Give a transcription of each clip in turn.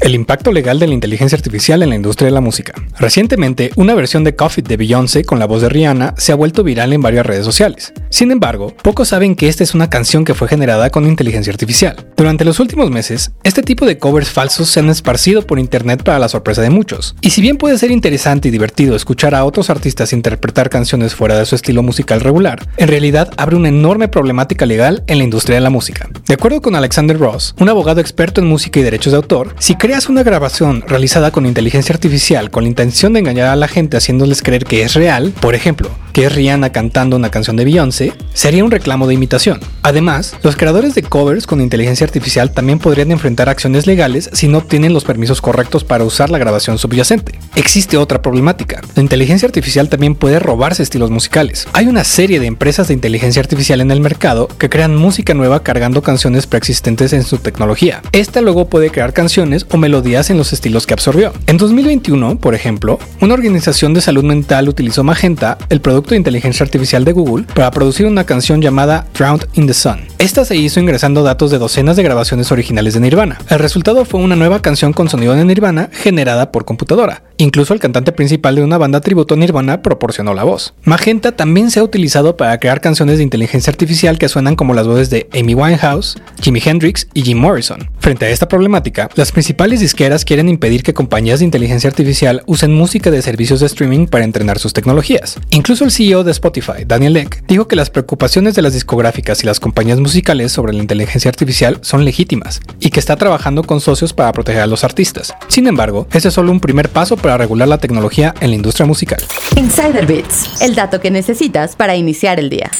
El impacto legal de la inteligencia artificial en la industria de la música. Recientemente, una versión de Coffee de Beyoncé con la voz de Rihanna se ha vuelto viral en varias redes sociales. Sin embargo, pocos saben que esta es una canción que fue generada con inteligencia artificial. Durante los últimos meses, este tipo de covers falsos se han esparcido por internet para la sorpresa de muchos. Y si bien puede ser interesante y divertido escuchar a otros artistas interpretar canciones fuera de su estilo musical regular, en realidad abre una enorme problemática legal en la industria de la música. De acuerdo con Alexander Ross, un abogado experto en música y derechos de autor, si creas una grabación realizada con inteligencia artificial con la intención de engañar a la gente haciéndoles creer que es real, por ejemplo, que es Rihanna cantando una canción de Beyoncé, sería un reclamo de imitación. Además, los creadores de covers con inteligencia artificial también podrían enfrentar acciones legales si no obtienen los permisos correctos para usar la grabación subyacente. Existe otra problemática. La inteligencia artificial también puede robarse estilos musicales. Hay una serie de empresas de inteligencia artificial en el mercado que crean música nueva cargando canciones preexistentes en su tecnología. Esta luego puede crear canciones o melodías en los estilos que absorbió. En 2021, por ejemplo, una organización de salud mental utilizó Magenta, el producto de inteligencia artificial de Google, para producir una canción llamada Drowned in the Sun. Esta se hizo ingresando datos de docenas de grabaciones originales de Nirvana. El resultado fue una nueva canción con sonido de Nirvana generada por computadora. Incluso el cantante principal de una banda tributo Nirvana proporcionó la voz. Magenta también se ha utilizado para crear canciones de inteligencia artificial que suenan como las voces de Amy Winehouse, Jimi Hendrix y Jim Morrison. Frente a esta problemática, las principales disqueras quieren impedir que compañías de inteligencia artificial usen música de servicios de streaming para entrenar sus tecnologías. Incluso el CEO de Spotify, Daniel Ek, dijo que las preocupaciones de las discográficas y las compañías musicales sobre la inteligencia artificial son legítimas y que está trabajando con socios para proteger a los artistas. Sin embargo, ese es solo un primer paso para regular la tecnología en la industria musical. Insider Bits, el dato que necesitas para iniciar el día.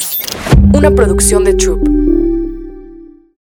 Una producción de Troop.